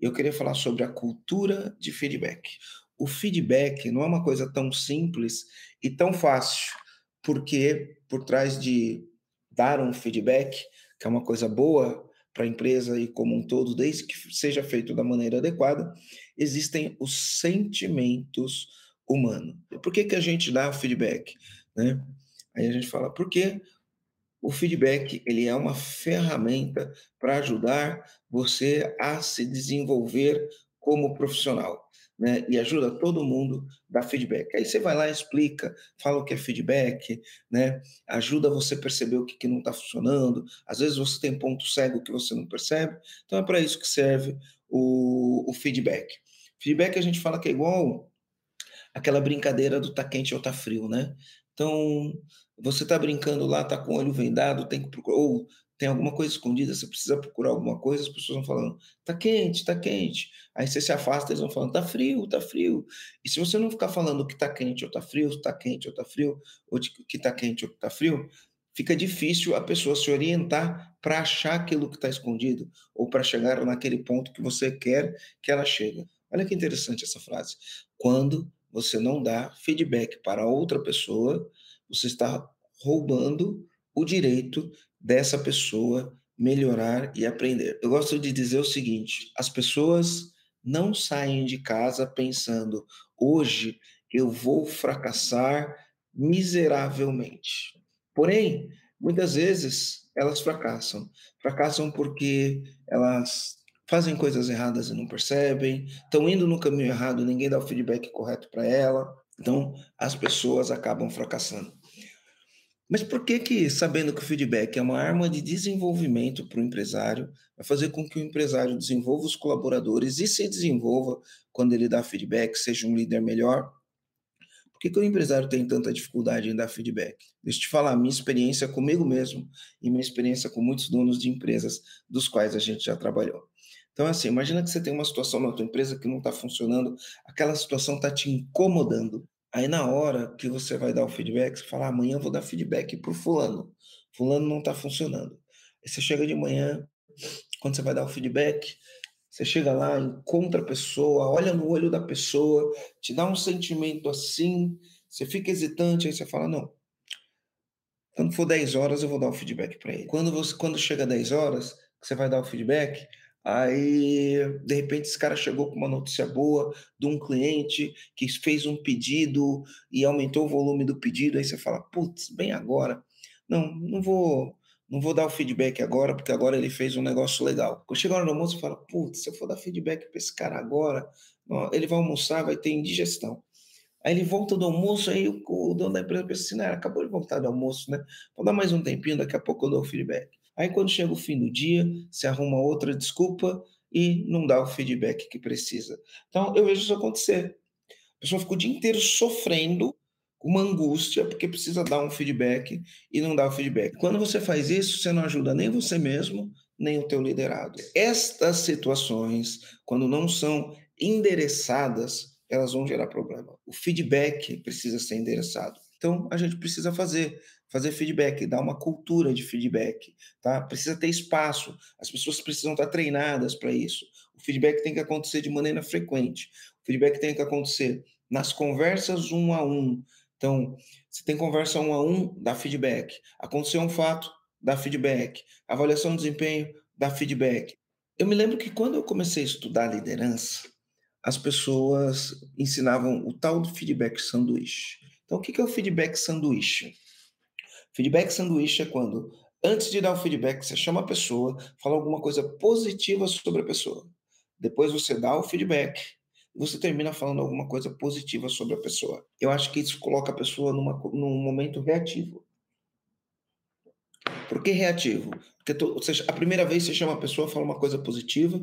Eu queria falar sobre a cultura de feedback. O feedback não é uma coisa tão simples e tão fácil, porque por trás de dar um feedback, que é uma coisa boa para a empresa e como um todo, desde que seja feito da maneira adequada, existem os sentimentos humanos. Por que, que a gente dá feedback? Né? Aí a gente fala, porque o feedback ele é uma ferramenta para ajudar você a se desenvolver como profissional. Né, e ajuda todo mundo a dar feedback. Aí você vai lá, explica, fala o que é feedback, né, ajuda você a perceber o que, que não está funcionando. Às vezes você tem ponto cego que você não percebe, então é para isso que serve o, o feedback. Feedback a gente fala que é igual aquela brincadeira do tá quente ou tá frio, né? Então, você está brincando lá, está com o olho vendado, tem que procurar, ou tem alguma coisa escondida, você precisa procurar alguma coisa, as pessoas vão falando, tá quente, tá quente. Aí você se afasta, eles vão falando, tá frio, tá frio. E se você não ficar falando que tá quente ou tá frio, tá quente ou tá frio, ou que tá quente ou que tá frio, fica difícil a pessoa se orientar para achar aquilo que está escondido ou para chegar naquele ponto que você quer que ela chegue. Olha que interessante essa frase. Quando você não dá feedback para outra pessoa, você está roubando o direito dessa pessoa melhorar e aprender. Eu gosto de dizer o seguinte: as pessoas não saem de casa pensando, hoje eu vou fracassar miseravelmente. Porém, muitas vezes elas fracassam. Fracassam porque elas fazem coisas erradas e não percebem, estão indo no caminho errado, ninguém dá o feedback correto para ela. Então, as pessoas acabam fracassando. Mas por que que, sabendo que o feedback é uma arma de desenvolvimento para o empresário, vai fazer com que o empresário desenvolva os colaboradores e se desenvolva quando ele dá feedback, seja um líder melhor? Por que, que o empresário tem tanta dificuldade em dar feedback? Deixa eu te falar, minha experiência comigo mesmo e minha experiência com muitos donos de empresas dos quais a gente já trabalhou. Então, assim, imagina que você tem uma situação na tua empresa que não está funcionando, aquela situação está te incomodando. Aí na hora que você vai dar o feedback, você fala, amanhã eu vou dar feedback para o fulano. Fulano não está funcionando. Aí você chega de manhã, quando você vai dar o feedback, você chega lá, encontra a pessoa, olha no olho da pessoa, te dá um sentimento assim, você fica hesitante, aí você fala, não. Quando for 10 horas, eu vou dar o feedback para ele. Quando, você, quando chega 10 horas, que você vai dar o feedback, Aí, de repente, esse cara chegou com uma notícia boa de um cliente que fez um pedido e aumentou o volume do pedido. Aí você fala, putz, bem agora. Não, não vou, não vou dar o feedback agora, porque agora ele fez um negócio legal. Quando chega do almoço, fala, putz, se eu for dar feedback para esse cara agora, ele vai almoçar, vai ter indigestão. Aí ele volta do almoço, aí o, o dono da empresa pensa assim, né, acabou de voltar do almoço, né? Vou dar mais um tempinho, daqui a pouco eu dou o feedback. Aí quando chega o fim do dia, se arruma outra desculpa e não dá o feedback que precisa. Então eu vejo isso acontecer. A pessoa fica o dia inteiro sofrendo uma angústia porque precisa dar um feedback e não dá o feedback. Quando você faz isso, você não ajuda nem você mesmo, nem o teu liderado. Estas situações, quando não são endereçadas, elas vão gerar problema. O feedback precisa ser endereçado. Então, a gente precisa fazer fazer feedback, dar uma cultura de feedback, tá? Precisa ter espaço, as pessoas precisam estar treinadas para isso. O feedback tem que acontecer de maneira frequente. O feedback tem que acontecer nas conversas um a um. Então, se tem conversa um a um, dá feedback. Aconteceu um fato, dá feedback. Avaliação de desempenho, dá feedback. Eu me lembro que quando eu comecei a estudar liderança, as pessoas ensinavam o tal do feedback sanduíche. Então, o que é o feedback sanduíche? Feedback sanduíche é quando, antes de dar o feedback, você chama a pessoa, fala alguma coisa positiva sobre a pessoa. Depois você dá o feedback você termina falando alguma coisa positiva sobre a pessoa. Eu acho que isso coloca a pessoa numa, num momento reativo. Por que reativo? Porque tu, a primeira vez você chama a pessoa, fala uma coisa positiva,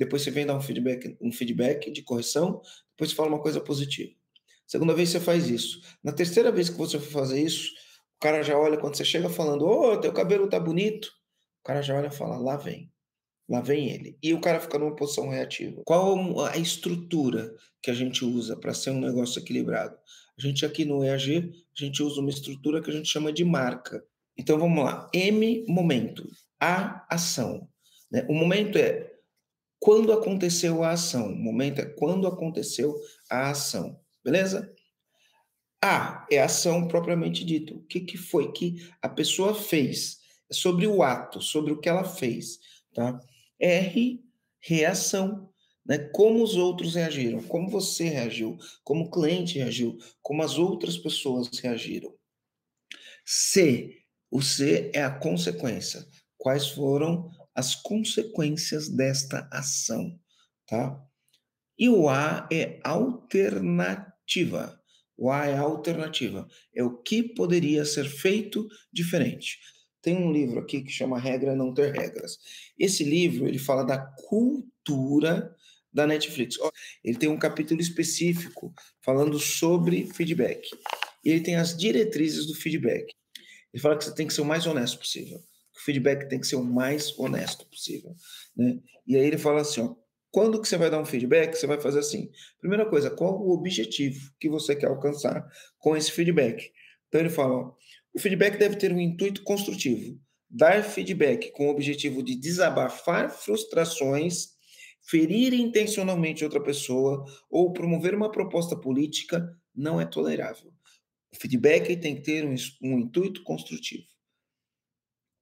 depois você vem dar um feedback, um feedback de correção, depois você fala uma coisa positiva. Segunda vez você faz isso. Na terceira vez que você for fazer isso, o cara já olha quando você chega falando: "Ô, oh, teu cabelo tá bonito". O cara já olha e fala: "Lá vem". Lá vem ele. E o cara fica numa posição reativa. Qual a estrutura que a gente usa para ser um negócio equilibrado? A gente aqui no EAG, a gente usa uma estrutura que a gente chama de marca. Então vamos lá. M, momento. A, ação. Né? O momento é quando aconteceu a ação. O momento é quando aconteceu a ação. Beleza? A é ação propriamente dita. O que, que foi que a pessoa fez? É sobre o ato, sobre o que ela fez. Tá? R, reação. Né? Como os outros reagiram, como você reagiu, como o cliente reagiu, como as outras pessoas reagiram. C, o C é a consequência. Quais foram as consequências desta ação, tá? E o A é alternativa. O A é alternativa. É o que poderia ser feito diferente. Tem um livro aqui que chama Regra Não Ter Regras. Esse livro, ele fala da cultura da Netflix. Ele tem um capítulo específico falando sobre feedback. E ele tem as diretrizes do feedback. Ele fala que você tem que ser o mais honesto possível. O feedback tem que ser o mais honesto possível. Né? E aí ele fala assim, ó, quando que você vai dar um feedback, você vai fazer assim. Primeira coisa, qual o objetivo que você quer alcançar com esse feedback? Então ele fala, ó, o feedback deve ter um intuito construtivo. Dar feedback com o objetivo de desabafar frustrações, ferir intencionalmente outra pessoa ou promover uma proposta política não é tolerável. O feedback tem que ter um, um intuito construtivo.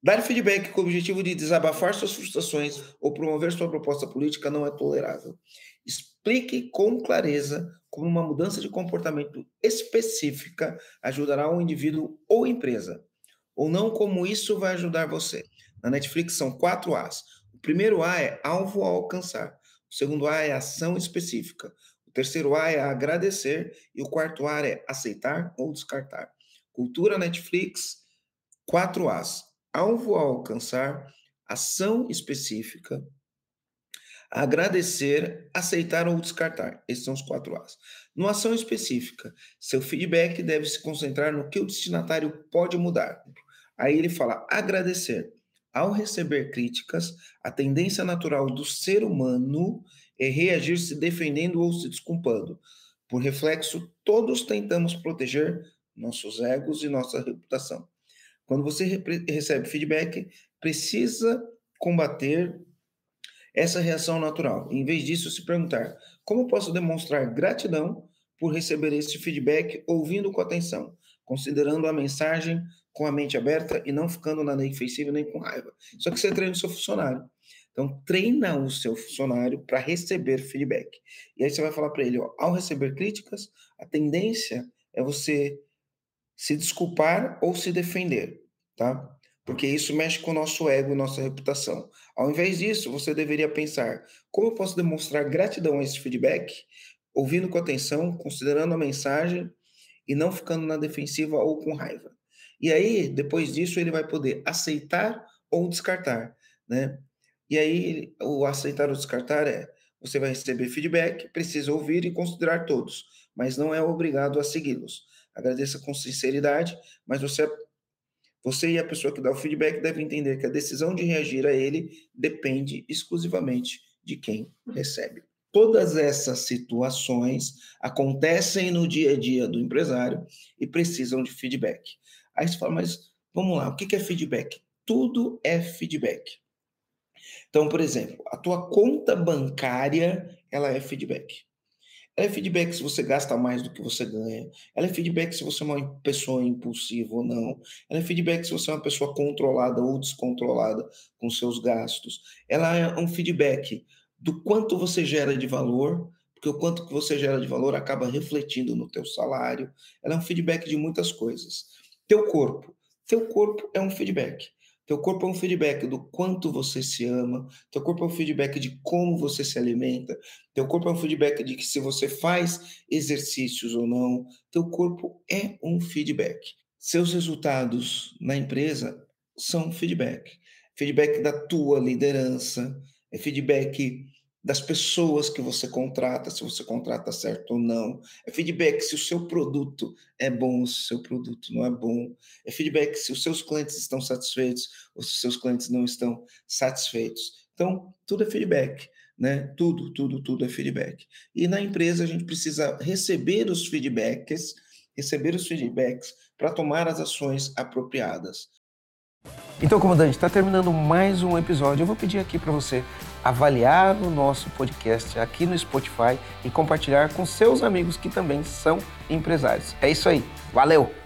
Dar feedback com o objetivo de desabafar suas frustrações ou promover sua proposta política não é tolerável. Explique com clareza como uma mudança de comportamento específica ajudará o indivíduo ou empresa, ou não como isso vai ajudar você. Na Netflix são quatro A's. O primeiro A é alvo a alcançar. O segundo A é ação específica. O terceiro A é agradecer. E o quarto A é aceitar ou descartar. Cultura Netflix, quatro A's. Alvo a alcançar, ação específica, agradecer, aceitar ou descartar. Esses são os quatro A's. Numa ação específica, seu feedback deve se concentrar no que o destinatário pode mudar. Aí ele fala agradecer. Ao receber críticas, a tendência natural do ser humano é reagir se defendendo ou se desculpando. Por reflexo, todos tentamos proteger nossos egos e nossa reputação. Quando você recebe feedback, precisa combater essa reação natural. Em vez disso, se perguntar: como posso demonstrar gratidão por receber esse feedback ouvindo com atenção, considerando a mensagem com a mente aberta e não ficando na defensiva nem com raiva. Só que você treina o seu funcionário. Então, treina o seu funcionário para receber feedback. E aí você vai falar para ele, ó, ao receber críticas, a tendência é você se desculpar ou se defender, tá? Porque isso mexe com o nosso ego e nossa reputação. Ao invés disso, você deveria pensar: como eu posso demonstrar gratidão a esse feedback, ouvindo com atenção, considerando a mensagem e não ficando na defensiva ou com raiva. E aí, depois disso, ele vai poder aceitar ou descartar, né? E aí, o aceitar ou descartar é: você vai receber feedback, precisa ouvir e considerar todos, mas não é obrigado a segui-los. Agradeça com sinceridade, mas você, você e a pessoa que dá o feedback devem entender que a decisão de reagir a ele depende exclusivamente de quem recebe. Todas essas situações acontecem no dia a dia do empresário e precisam de feedback. Aí você fala, mas vamos lá, o que é feedback? Tudo é feedback. Então, por exemplo, a tua conta bancária, ela é feedback. Ela é feedback se você gasta mais do que você ganha. Ela é feedback se você é uma pessoa impulsiva ou não. Ela é feedback se você é uma pessoa controlada ou descontrolada com seus gastos. Ela é um feedback do quanto você gera de valor, porque o quanto que você gera de valor acaba refletindo no teu salário. Ela é um feedback de muitas coisas. Teu corpo. Teu corpo é um feedback. Teu corpo é um feedback do quanto você se ama, teu corpo é um feedback de como você se alimenta, teu corpo é um feedback de que se você faz exercícios ou não, teu corpo é um feedback. Seus resultados na empresa são feedback. Feedback da tua liderança, é feedback das pessoas que você contrata, se você contrata certo ou não. É feedback se o seu produto é bom ou se o seu produto não é bom. É feedback se os seus clientes estão satisfeitos ou se os seus clientes não estão satisfeitos. Então, tudo é feedback, né? Tudo, tudo, tudo é feedback. E na empresa a gente precisa receber os feedbacks, receber os feedbacks para tomar as ações apropriadas. Então, comandante, está terminando mais um episódio. Eu vou pedir aqui para você avaliar o nosso podcast aqui no Spotify e compartilhar com seus amigos que também são empresários. É isso aí. Valeu!